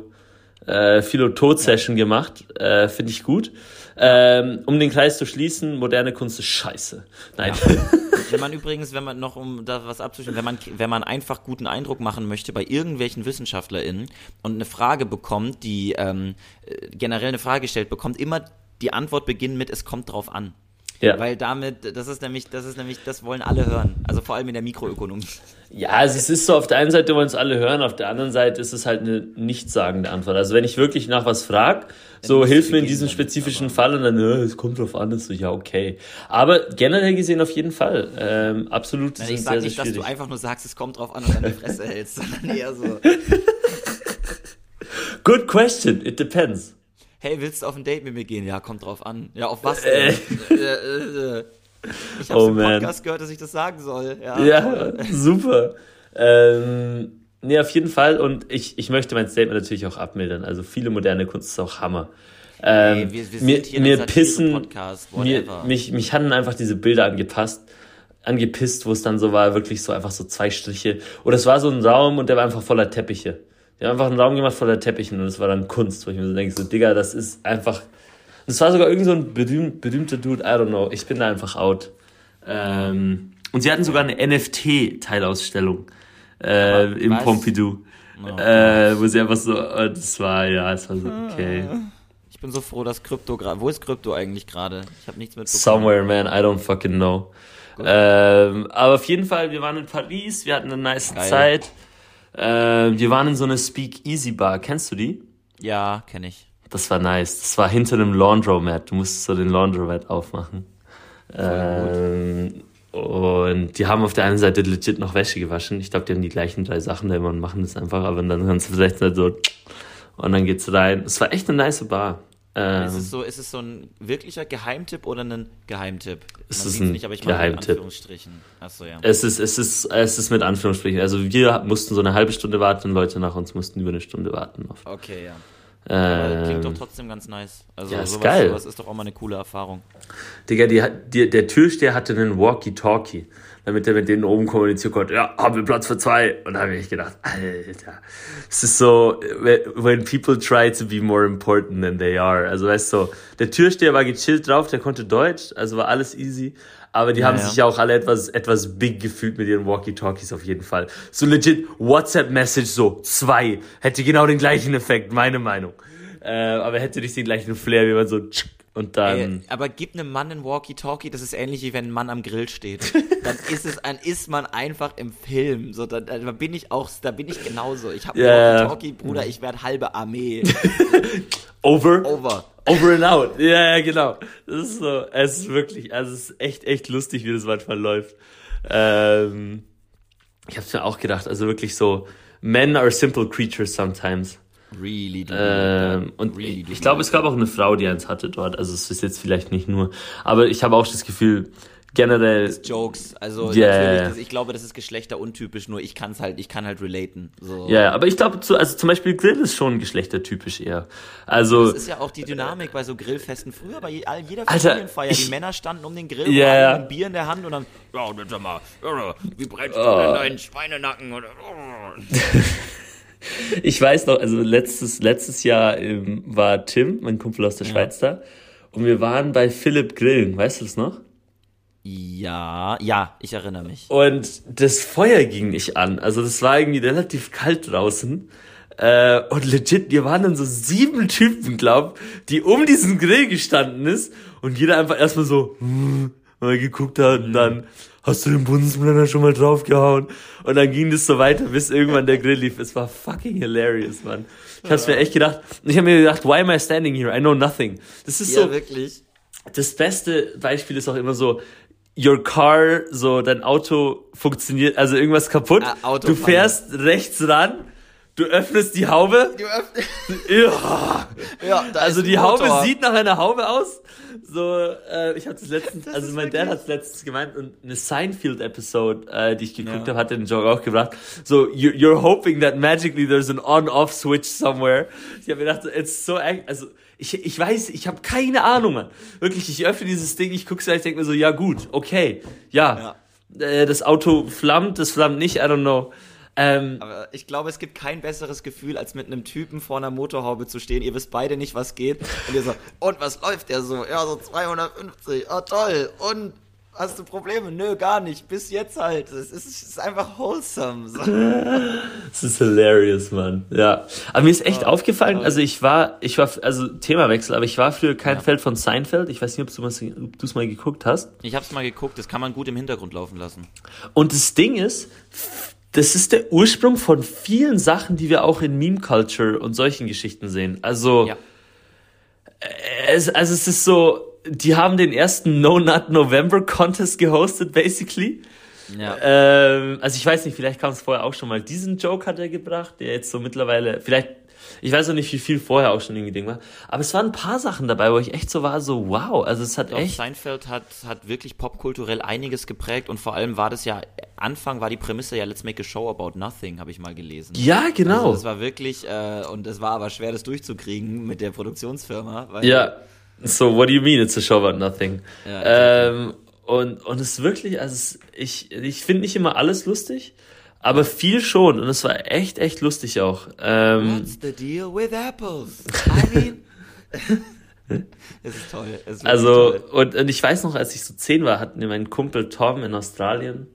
äh, Philo-Tod-Session gemacht. Äh, Finde ich gut. Ähm, um den Kreis zu schließen, moderne Kunst ist scheiße. Nein. Wenn man übrigens, wenn man noch, um da was abzuschließen, wenn man, wenn man einfach guten Eindruck machen möchte bei irgendwelchen WissenschaftlerInnen und eine Frage bekommt, die ähm, äh, generell eine Frage stellt, bekommt immer die Antwort beginnen mit, es kommt drauf an. Ja. Weil damit, das ist nämlich, das ist nämlich, das wollen alle hören. Also vor allem in der Mikroökonomie. Ja, also es ist so, auf der einen Seite wollen es alle hören, auf der anderen Seite ist es halt eine nichtssagende Antwort. Also wenn ich wirklich nach was frage, so hilf mir in diesem spezifischen Fall und dann, äh, es kommt drauf an, ist so, ja, okay. Aber generell gesehen auf jeden Fall, ähm, absolut, Ich sind sag sehr, nicht, sehr dass du schwierig. einfach nur sagst, es kommt drauf an und dann die Fresse hältst, sondern eher so, Good question, it depends. Hey, willst du auf ein Date mit mir gehen? Ja, kommt drauf an. Ja, auf was Äh. denn? Äh, äh. Ich hab's Oh, im man. Podcast gehört, dass ich das sagen soll. Ja, Ja, super. Ähm, nee, auf jeden Fall und ich, ich möchte mein Statement natürlich auch abmildern. Also viele moderne Kunst ist auch Hammer. Ähm, Ey, wir, wir sind mir mir pissen, Satire-Podcast, mir, mich, mich hatten einfach diese Bilder angepasst, angepisst, wo es dann so war, wirklich so einfach so zwei Striche. Oder es war so ein Raum und der war einfach voller Teppiche. Die haben einfach einen Raum gemacht voller Teppichen und es war dann Kunst, wo ich mir so denke, so, Digga, das ist einfach. Und es war sogar irgend so ein berühmt, berühmter Dude, I don't know. Ich bin da einfach out. Ähm, und sie hatten sogar eine NFT-Teilausstellung äh, im was? Pompidou. Oh, Äh, wo sie einfach so, äh, das war, ja, es war so, okay. Ich bin so froh, dass Krypto gerade. Wo ist Krypto eigentlich gerade? Ich habe nichts mitbekommen. Somewhere, man, I don't fucking know. Ähm, aber auf jeden Fall, wir waren in Paris, wir hatten eine nice Geil. Zeit. Ähm, wir waren in so einer Speak Easy Bar. Kennst du die? Ja, kenne ich. Das war nice. Das war hinter einem Laundromat. Du musstest so den Laundromat aufmachen. Ähm, und die haben auf der einen Seite legit noch Wäsche gewaschen. Ich glaube, die haben die gleichen drei Sachen da immer und machen das einfach. Aber dann kannst du vielleicht halt so und dann geht's rein. Es war echt eine nice Bar. Ähm, Ist es so, ist es so ein wirklicher Geheimtipp oder ein Geheimtipp? Es Man ist sieht's ein nicht, aber ich Geheimtipp. Anführungsstrichen. Achso, ja. Es ist, es ist, es ist mit Anführungsstrichen. Also wir mussten so eine halbe Stunde warten, Leute nach uns mussten über eine Stunde warten. Auf, Okay, ja. Aber klingt doch ähm, trotzdem ganz nice. Also ja, ist sowas, geil. sowas ist doch auch mal eine coole Erfahrung. Digga, die, die, der Türsteher hatte einen Walkie-Talkie, damit er mit denen oben kommunizieren konnte. Ja, haben wir Platz für zwei. Und da habe ich gedacht, Alter, es ist so, when people try to be more important than they are. Also weißt du, der Türsteher war gechillt drauf, der konnte Deutsch, also war alles easy. Aber die Ja, haben ja. sich ja auch alle etwas, etwas big gefühlt mit ihren Walkie-Talkies auf jeden Fall. So legit WhatsApp-Message so, zwei. Hätte genau den gleichen Effekt, meine Meinung. Äh, aber hätte nicht den gleichen Flair, wie man so tsch, und dann... Ey, aber gib einem Mann ein Walkie-Talkie, das ist ähnlich wie wenn ein Mann am Grill steht. Dann ist es, dann ist man einfach im Film. So, da, da bin ich auch, da bin ich genauso. Ich habe Ja. Walkie-Talkie, Bruder, ich werde halbe Armee. Over. Over. Over and out. Ja, ja, genau. Das ist so, es ist wirklich, also es ist echt, echt lustig, wie das manchmal läuft. Ähm, ich hab's mir auch gedacht, also wirklich so, men are simple creatures sometimes. Really, Ähm, und Really, ich, glaube, es gab auch eine Frau, die eins hatte dort. Also es ist jetzt vielleicht nicht nur, aber ich habe auch das Gefühl, generell, Jokes. Also Yeah. natürlich, das, ich glaube, das ist geschlechteruntypisch, nur ich kann es halt, ich kann halt relaten. So. ja, ja, aber ich glaube, zu- also zum Beispiel Grill ist schon geschlechtertypisch eher. Also, Das ist ja auch die Dynamik bei so Grillfesten. Früher bei jeder Familienfeier, ich- die Männer standen um den Grill, yeah. ja. ein Bier in der Hand und dann, ja, sag mal, wie brennst du Oh. denn deinen Schweinenacken? Oder, oh. Ich weiß noch, also letztes, letztes Jahr ähm, war Tim, mein Kumpel aus der Schweiz da, und wir waren bei Philipp Grillen, weißt du das noch? Ja, ja, ich erinnere mich. Und das Feuer ging nicht an, also das war irgendwie relativ kalt draußen. Äh, und legit, wir waren dann so sieben Typen, glaub, die um diesen Grill gestanden ist und jeder einfach erstmal so hm, mal geguckt hat und dann hast du den Bunsenbrenner schon mal draufgehauen? Und dann ging das so weiter, bis irgendwann der Grill lief. Es war fucking hilarious, Mann. Ich hab's mir echt gedacht, ich habe mir gedacht, why am I standing here? I know nothing. Das ist Ja, so, wirklich. das beste Beispiel ist auch immer so, your car, so dein Auto funktioniert, also irgendwas kaputt. Ah, du fährst rechts ran, du öffnest die Haube. Du öffnest. Ja. Ja, Also die ein Haube Motor. sieht nach einer Haube aus. So, äh, ich habe das letztens, also ist mein Dad wirklich- hat letztens gemeint und eine Seinfeld-Episode, äh, die ich geguckt Ja. habe, hat den Joke auch gebracht. So, you, you're hoping that magically there's an on-off-switch somewhere. Ich habe mir gedacht, it's so, also ich, ich weiß, ich habe keine Ahnung, Mann. Wirklich, ich öffne dieses Ding, ich guck's an, ich denke mir so, ja gut, okay, ja. Äh, das Auto flammt, das flammt nicht, I don't know. Ähm, Aber ich glaube, es gibt kein besseres Gefühl, als mit einem Typen vor einer Motorhaube zu stehen. Ihr wisst beide nicht, was geht. Und ihr so, und was läuft der so? Ja, so 250. Oh, toll. Und hast du Probleme? Nö, gar nicht. Bis jetzt halt. Es ist, es ist einfach wholesome. So. Das ist hilarious, Mann. Ja. Aber mir ist echt aufgefallen, also ich war, ich war, also Themawechsel, aber ich war früher kein Ja. Feld von Seinfeld. Ich weiß nicht, ob du es mal geguckt hast. Ich hab's mal geguckt, das kann man gut im Hintergrund laufen lassen. Und das Ding ist, das ist der Ursprung von vielen Sachen, die wir auch in Meme Culture und solchen Geschichten sehen. Also, Ja. es, also es ist so, die haben den ersten No Nut November Contest gehostet, basically. Ja. Ähm, also ich weiß nicht, vielleicht kam es vorher auch schon mal. Diesen Joke hat er gebracht, der jetzt so mittlerweile, vielleicht, ich weiß noch nicht, wie viel vorher auch schon irgendwie Ding war. Aber es waren ein paar Sachen dabei, wo ich echt so war, so wow, also es hat Doch, echt. Seinfeld hat, hat wirklich popkulturell einiges geprägt und vor allem war das ja, Anfang war die Prämisse ja Let's Make a Show About Nothing, habe ich mal gelesen. Ja, genau. Also das war wirklich, äh, und es war aber schwer, das durchzukriegen mit der Produktionsfirma. Weil, ja. So, what do you mean it's a show about nothing? Ja, ähm, und, und es ist wirklich, also es, ich, ich finde nicht immer alles lustig, aber viel schon. Und es war echt, echt lustig auch. Ähm, What's the deal with apples? I mean. es ist toll. Es ist Also, toll. und, und ich weiß noch, als ich so zehn war, hat mir mein Kumpel Tom in Australien,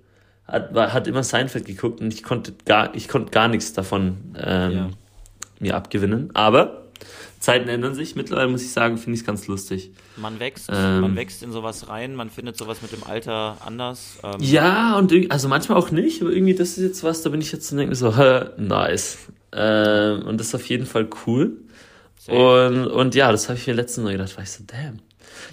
hat, war, hat immer Seinfeld geguckt und ich konnte gar, ich konnte gar nichts davon ähm, Ja. mir abgewinnen. Aber Zeiten ändern sich. Mittlerweile muss ich sagen, finde ich es ganz lustig. Man wächst, ähm, man wächst in sowas rein, man findet sowas mit dem Alter anders. Ähm, Ja, und also manchmal auch nicht, aber irgendwie, das ist jetzt was, da bin ich jetzt und denke mir so, hä, nice. Ähm, und das ist auf jeden Fall cool. Und, und ja, das habe ich mir letztens mal gedacht, war ich so, damn.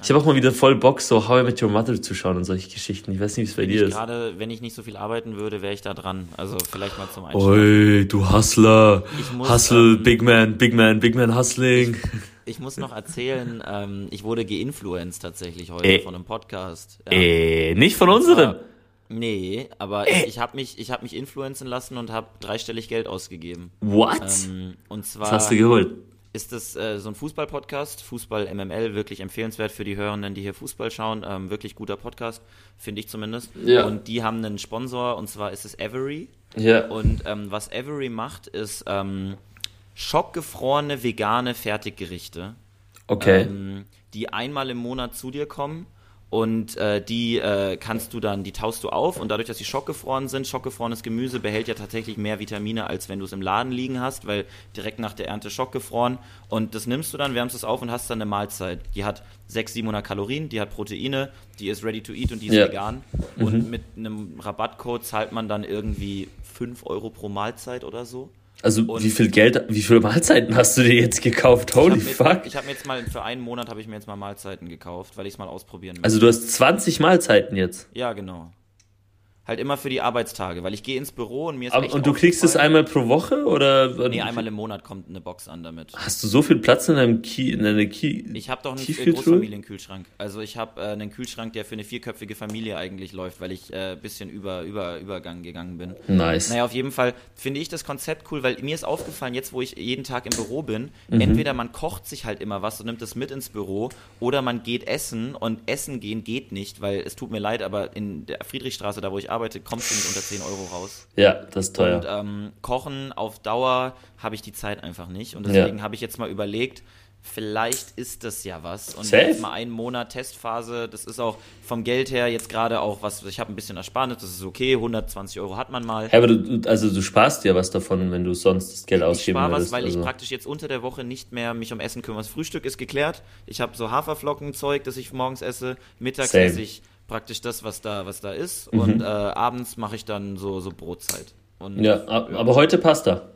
Ich habe auch mal wieder voll Bock, so How I Met Your Mother zu schauen und solche Geschichten. Ich weiß nicht, wie es bei dir ich ist. Gerade, wenn ich nicht so viel arbeiten würde, wäre ich da dran. Also vielleicht mal zum Einschlafen. Oi, du Hustler. Ich muss, Hustle, ähm, Big Man, Big Man, Big Man Hustling. Ich muss noch erzählen, ähm, ich wurde geinfluenced tatsächlich heute Äh. von einem Podcast. Ja. Äh, nicht von unserem. Nee, aber ich, ich habe mich, ich hab mich influenzen lassen und habe dreistellig Geld ausgegeben. What? Ähm, und Was zwar hast du geholt? Ist das äh, so ein Fußball-Podcast, Fußball MML, wirklich empfehlenswert für die Hörenden, die hier Fußball schauen. Ähm, wirklich guter Podcast, finde ich zumindest. Ja. Und die haben einen Sponsor und zwar ist es Avery. Ja. Und ähm, was Avery macht, ist ähm, schockgefrorene vegane Fertiggerichte, Okay. ähm, die einmal im Monat zu dir kommen. Und äh, die äh, kannst du dann, die taust du auf und dadurch, dass die schockgefroren sind, schockgefrorenes Gemüse behält ja tatsächlich mehr Vitamine, als wenn du es im Laden liegen hast, weil direkt nach der Ernte schockgefroren. Und das nimmst du dann, wärmst es auf und hast dann eine Mahlzeit. Die hat 600, 700 Kalorien, die hat Proteine, die ist ready to eat und die ist Ja. vegan. Und mit einem Rabattcode zahlt man dann irgendwie 5 Euro pro Mahlzeit oder so. Also, und- wie viel Geld, wie viele Mahlzeiten hast du dir jetzt gekauft? Holy ich habe fuck. mir, ich hab mir jetzt mal für einen Monat habe ich mir jetzt mal Mahlzeiten gekauft, weil ich es mal ausprobieren möchte. Also, du hast 20 Mahlzeiten jetzt. ja, genau. Halt immer für die Arbeitstage, weil ich gehe ins Büro und mir ist Aber, und du kriegst es einmal pro Woche oder? Nee, einmal im Monat kommt eine Box an damit. Hast du so viel Platz in deinem Ki in deiner Ki Ich habe doch einen? Großfamilienkühlschrank. Also ich habe äh, einen Kühlschrank, der für eine vierköpfige Familie eigentlich läuft, weil ich äh, bisschen über, über Übergang gegangen bin. Nice. Naja, auf jeden Fall finde ich das Konzept cool, weil mir ist aufgefallen, jetzt wo ich jeden Tag im Büro bin, Mhm. entweder man kocht sich halt immer was und nimmt es mit ins Büro oder man geht essen und essen gehen geht nicht, weil es tut mir leid, aber in der Friedrichstraße, da wo ich arbeite, kommst du nicht unter 10 Euro raus. Ja, das ist teuer. Und ähm, Kochen auf Dauer habe ich die Zeit einfach nicht. Und deswegen habe ich jetzt mal überlegt, vielleicht ist das ja was. Und Safe. jetzt mal einen Monat Testphase, das ist auch vom Geld her jetzt gerade auch was, ich habe ein bisschen Ersparnis, das ist okay, 120 Euro hat man mal. Ja, aber du, also du sparst ja was davon, wenn du sonst das Geld Ich ausgeben spare was, würdest. weil also. ich praktisch jetzt unter der Woche nicht mehr mich um Essen kümmere. Das Frühstück ist geklärt. Ich habe so Haferflockenzeug, das ich morgens esse. Mittags Same. esse ich praktisch das, was da, was da ist. Mhm. Und äh, abends mache ich dann so, so Brotzeit. Und, ja, aber heute Pasta.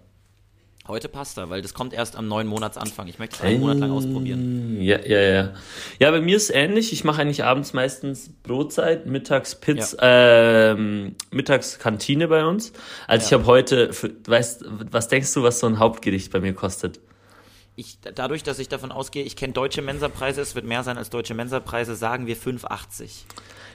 Heute Pasta, weil das kommt erst am neuen Monatsanfang. Ich möchte es einen Monat lang ausprobieren. Ja, ja, ja. Ja, bei mir ist es ähnlich. Ich mache eigentlich abends meistens Brotzeit, mittags Pizza, ja. ähm, mittags Kantine bei uns. Also ja. ich habe heute, für, weißt, was denkst du, was so ein Hauptgericht bei mir kostet? Ich, dadurch, dass ich davon ausgehe, ich kenne deutsche Mensapreise, es wird mehr sein als deutsche Mensapreise, sagen wir 5,80.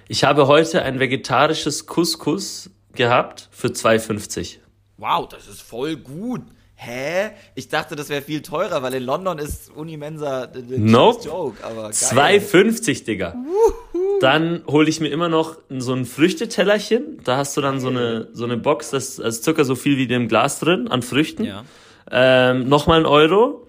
Ich habe heute ein vegetarisches Couscous gehabt für 2,50. Wow, das ist voll gut. Hä? Ich dachte, das wäre viel teurer, weil in London ist Unimensa nope. Joke, aber 2,50, Digga. Wuhu. Dann hole ich mir immer noch so ein Früchtetellerchen. Da hast du dann so eine, so eine Box, das ist circa so viel wie in dem Glas drin an Früchten. Ja. Ähm, nochmal ein Euro.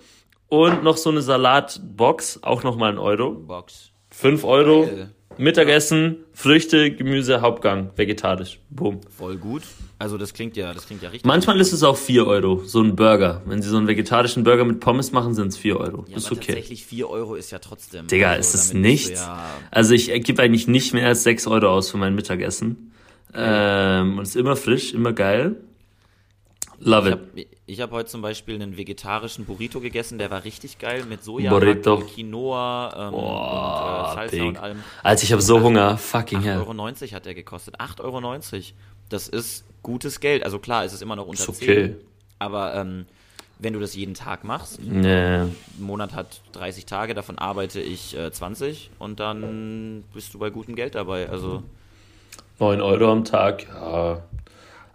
Und noch so eine Salatbox, auch nochmal ein Euro. Box. 5 Euro. Geil. Mittagessen, Früchte, Gemüse, Hauptgang, vegetarisch. Boom. Voll gut. Also das klingt ja, das klingt ja richtig. Manchmal ist es auch 4 Euro, so ein Burger. Wenn sie so einen vegetarischen Burger mit Pommes machen, sind es 4 Euro. Ja, ist okay. Tatsächlich 4 Euro ist ja trotzdem. Digga, also, ist es nichts. Ja also ich gebe eigentlich nicht mehr als 6 Euro aus für mein Mittagessen. Ähm, und ist immer frisch, immer geil. Love it. Ich habe hab heute zum Beispiel einen vegetarischen Burrito gegessen, der war richtig geil mit Soja, Burrito. Quinoa ähm, Boah, und äh, Salsa big. und allem. Also ich habe so Hunger, fucking hell. 8,90 Euro hat der gekostet. 8,90 Euro. Das ist gutes Geld. Also klar, es ist immer noch unter ist okay. 10. Aber ähm, wenn du das jeden Tag machst, nee. ein Monat hat 30 Tage, davon arbeite ich äh, 20 und dann bist du bei gutem Geld dabei. Also 9 Euro am Tag, ja.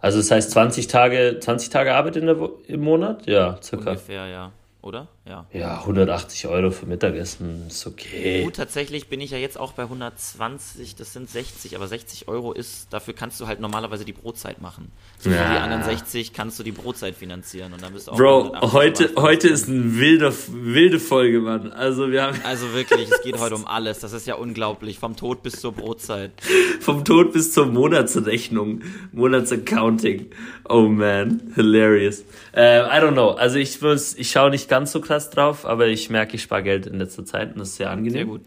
Also das heißt 20 Tage, 20 Tage Arbeit in der im Monat? Ja, circa. Ungefähr, ja oder? Ja. Ja, 180 Euro für Mittagessen ist okay. Gut, tatsächlich bin ich ja jetzt auch bei 120, das sind 60, aber 60 Euro ist, dafür kannst du halt normalerweise die Brotzeit machen. So ja. für die anderen 60 kannst du die Brotzeit finanzieren und dann bist du auch Bro, heute, heute ist eine wilde, wilde Folge, Mann. Also wir haben. Also wirklich, es geht heute um alles. Das ist ja unglaublich. Vom Tod bis zur Brotzeit. Vom Tod bis zur Monatsrechnung. Monatsaccounting. Oh man, hilarious. Äh, I don't know. Also ich muss, ich schaue nicht ganz so krass drauf, aber ich merke, ich spare Geld in letzter Zeit und das ist sehr angenehm. Sehr gut.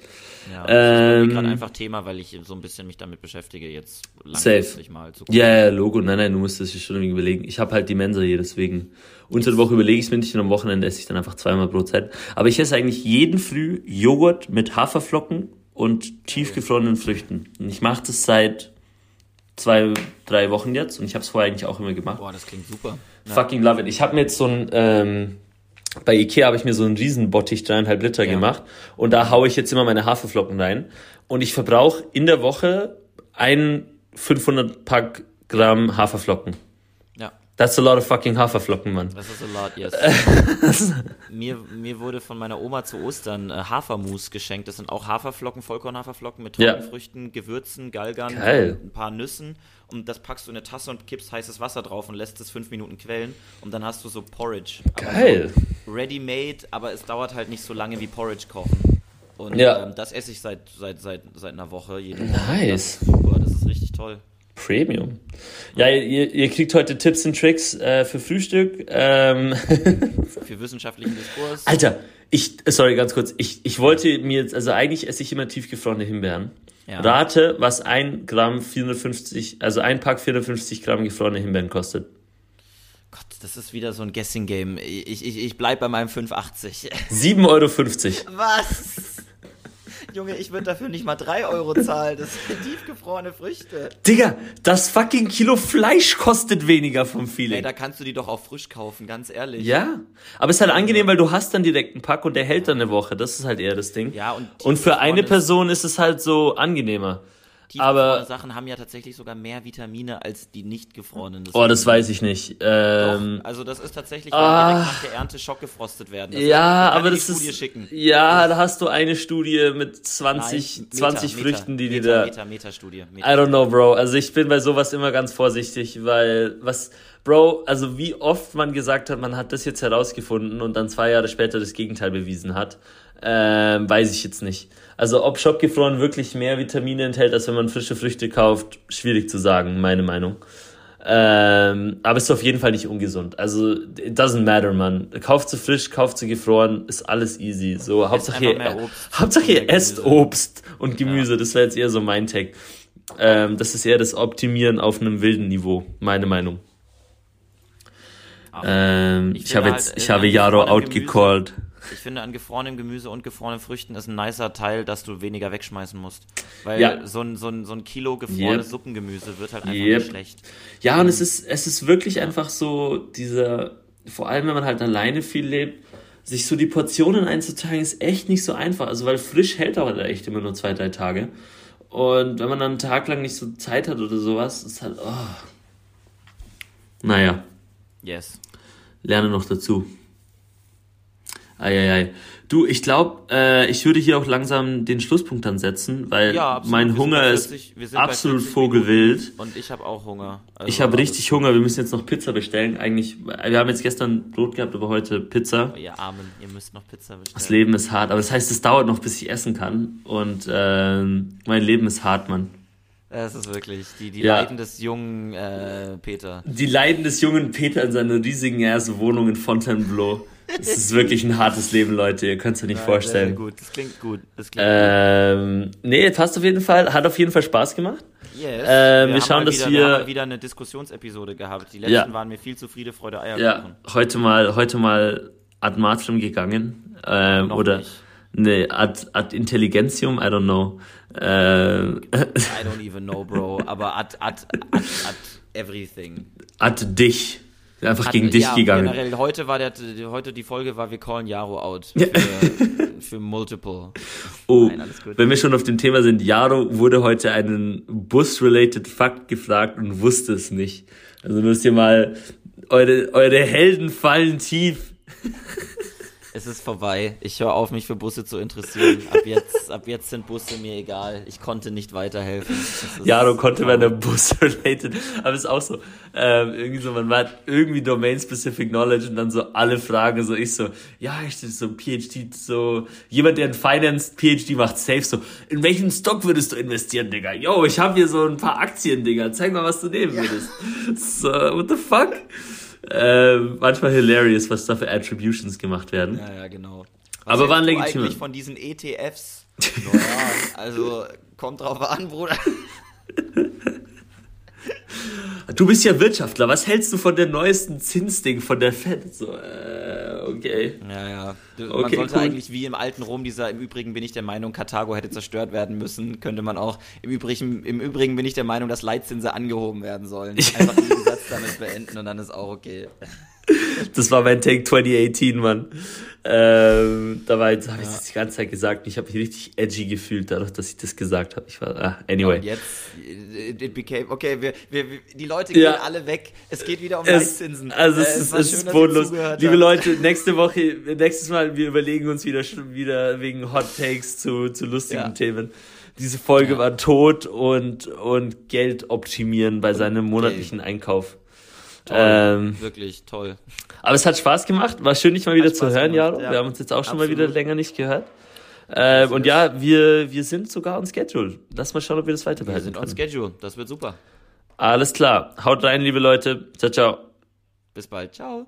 Ja, das ähm, ist gerade einfach Thema, weil ich so ein bisschen mich damit beschäftige, jetzt langfristig mal zu gucken. Ja, yeah, Logo, nein, nein, du musst das schon irgendwie überlegen. Ich habe halt die Mensa hier, deswegen unter der Woche überlege ich es mir nicht und am Wochenende esse ich dann einfach zweimal pro Zeit. Aber ich esse eigentlich jeden Früh Joghurt mit Haferflocken und tiefgefrorenen Früchten. Und ich mache das seit zwei, drei Wochen jetzt und ich habe es vorher eigentlich auch immer gemacht. Boah, das klingt super. Fucking love it. Ich habe mir jetzt so ein ähm, bei Ikea habe ich mir so einen Riesenbottich, dreieinhalb Liter ja. gemacht und da haue ich jetzt immer meine Haferflocken rein und ich verbrauche in der Woche ein 500 Pack Gramm Haferflocken. That's a lot of fucking Haferflocken, Mann. Das ist a lot, yes. mir, mir wurde von meiner Oma zu Ostern äh, Hafermus geschenkt. Das sind auch Haferflocken, Vollkornhaferflocken mit Trockenfrüchten, ja. Gewürzen, Galgern, Geil. ein paar Nüssen und das packst du in eine Tasse und kippst heißes Wasser drauf und lässt es fünf Minuten quellen und dann hast du so Porridge. Geil. So Ready-made, aber es dauert halt nicht so lange wie Porridge kochen. Und ja. ähm, das esse ich seit, seit, seit, seit einer Woche. Jede nice. Ist super, das ist richtig toll. Premium. Ja, ihr, ihr kriegt heute Tipps und Tricks äh, für Frühstück. Ähm. für wissenschaftlichen Diskurs. Alter, ich, sorry, ganz kurz. Ich, ich wollte mir jetzt, also eigentlich esse ich immer tiefgefrorene Himbeeren. Ja. Rate, was ein Gramm 450, also ein Pack 450 Gramm gefrorene Himbeeren kostet. Gott, das ist wieder so ein Guessing-Game. Ich, ich, ich bleib bei meinem 5,80. 7,50 Euro. Was? Junge, ich würde dafür nicht mal 3 Euro zahlen. Das sind tiefgefrorene Früchte. Digga, das fucking Kilo Fleisch kostet weniger vom Feeling. Ey, da kannst du die doch auch frisch kaufen, ganz ehrlich. Ja, aber es ist halt angenehm, weil du hast dann direkt einen Pack und der hält dann eine Woche. Das ist halt eher das Ding. Ja, und, und für eine Person ist es halt so angenehmer aber Sachen haben ja tatsächlich sogar mehr Vitamine als die nicht gefrorenen. Das oh, das weiß ich nicht. Ähm, Doch, also das ist tatsächlich, wenn ah, direkt nach der Ernte schockgefrostet werden. Das ja, aber das ist schicken. ja, da hast du eine Studie mit 20 Nein, 20 Meta, Früchten, die Meta, die da Meta, Meta Studie. Meta. I don't know, Bro. Also ich bin bei sowas immer ganz vorsichtig, weil was Bro, also wie oft man gesagt hat, man hat das jetzt herausgefunden und dann zwei Jahre später das Gegenteil bewiesen hat, ähm, weiß ich jetzt nicht. Also ob Shopgefroren wirklich mehr Vitamine enthält, als wenn man frische Früchte kauft, schwierig zu sagen, meine Meinung. Ähm, aber es ist auf jeden Fall nicht ungesund. Also, it doesn't matter, man. Kauft sie frisch, kauft sie gefroren, ist alles easy. So, Hauptsache, ihr, Hauptsache ihr und esst Gemüse. Obst und Gemüse. Das wäre jetzt eher so mein Take. Ähm, das ist eher das Optimieren auf einem wilden Niveau, meine Meinung. Ähm, ich, Ich habe halt, jetzt, ich habe Jaro outgecallt. Ich finde, an gefrorenem Gemüse und gefrorenen Früchten ist ein nicer Teil, dass du weniger wegschmeißen musst. Weil Ja. so, ein, so, ein, so ein Kilo gefrorenes Yep. Suppengemüse wird halt einfach Yep. nicht schlecht. Ja, und es ist, es ist wirklich einfach so, dieser, vor allem wenn man halt alleine viel lebt, sich so die Portionen einzuteilen, ist echt nicht so einfach. Also, weil frisch hält auch echt immer nur zwei, drei Tage. Und wenn man dann einen Tag lang nicht so Zeit hat oder sowas, ist halt, oh. Naja, Yes. lerne noch dazu. Eieiei. Du, ich glaube, äh, ich würde hier auch langsam den Schlusspunkt dann setzen, weil Ja, mein Hunger bei ist 40 wir sind bei absolut 40 vogelwild. Und ich habe auch Hunger. Also Ich habe richtig Hunger. Wir müssen jetzt noch Pizza bestellen. Eigentlich, wir haben jetzt gestern Brot gehabt, aber heute Pizza. Ihr Armen, ihr müsst noch Pizza bestellen. Das Leben ist hart, aber das heißt, es dauert noch, bis ich essen kann. Und ähm, mein Leben ist hart, Mann. Es ist wirklich die, die Ja. Leiden des jungen äh, Peter. Die Leiden des jungen Peter in seiner riesigen ersten Wohnung in Fontainebleau. Es ist wirklich ein hartes Leben, Leute. Ihr könnt es euch nicht Ja, vorstellen. Sehr, gut. Das klingt gut. Das klingt Ähm, nee, passt auf jeden Fall. Hat auf jeden Fall Spaß gemacht. gut. Yes. ähm, wir haben schauen, dass wieder, wir- haben wieder eine Diskussionsepisode gehabt. Die letzten Ja. waren mir viel zu Friede, Freude, Eierkuchen. Ja, heute mal, heute mal ad matrim gegangen. Ähm, oder, nicht. Nee, ad, ad intelligentium, I don't know. Ähm, I don't even know, Bro. Aber at, at, at, at everything. ad dich. Einfach At, gegen dich ja, gegangen. Generell, heute war der, heute die Folge war, wir callen Jaro out. Für, für Multiple. Oh, Nein, wenn wir schon auf dem Thema sind, Jaro wurde heute einen Bus-related Fakt gefragt und wusste es nicht. Also müsst ihr mal, eure, eure Helden fallen tief. Es ist vorbei. Ich höre auf, mich für Busse zu interessieren. Ab jetzt, ab jetzt sind Busse mir egal. Ich konnte nicht weiterhelfen. Jaro konnte bei einer Bus-related, aber es ist auch so, ähm, irgendwie so, man war irgendwie Domain-specific Knowledge und dann so alle Fragen, so ich so, ja, ich stehe so PhD, so, jemand, der ein Finance PhD macht, safe so, in welchen Stock würdest du investieren, Digga? Yo, ich habe hier so ein paar Aktien, Digga, zeig mal, was du nehmen würdest. So, what the fuck? Ähm, manchmal hilarious, was da für Attributions gemacht werden. Ja, ja, genau. Aber waren legitime. eigentlich von diesen ETFs? Naja, also kommt drauf an, Bruder. Du bist ja Wirtschaftler, was hältst du von der neuesten Zinsding von der Fed? So, äh, okay. Ja, ja. Man Okay, sollte cool. eigentlich wie im alten Rom dieser, im Übrigen bin ich der Meinung, Karthago hätte zerstört werden müssen, könnte man auch, im Übrigen, im Übrigen bin ich der Meinung, dass Leitzinse angehoben werden sollen. Einfach den Satz damit beenden und dann ist auch okay. Das war mein Take 2018, Mann. Ähm, da war jetzt, habe ich das die ganze Zeit gesagt. und Ich habe mich richtig edgy gefühlt, dadurch, dass ich das gesagt habe. Ich war, ah, anyway. Und jetzt, it, became, okay, wir, wir, die Leute gehen Ja. alle weg. Es geht wieder um Es, Leitzinsen. also es Äh, ist, war es schön, ist bodenlos. Liebe. Leute, nächste Woche, nächstes Mal, wir überlegen uns wieder, wieder wegen Hot Takes zu, zu lustigen Ja. Themen. Diese Folge Ja. war tot und, und Geld optimieren bei seinem monatlichen Einkauf. Toll, Ähm, wirklich toll. aber es hat Spaß gemacht. War schön, dich mal wieder zu hören, gemacht, Jaro. ja. Wir haben uns jetzt auch schon mal Absolut. wieder länger nicht gehört. Ähm, und ja, wir, wir sind sogar on Schedule. Lass mal schauen, ob wir das weiter Wir behalten sind on können. schedule. Das wird super. Alles klar. Haut rein, liebe Leute. Ciao, ciao. Bis bald. Ciao.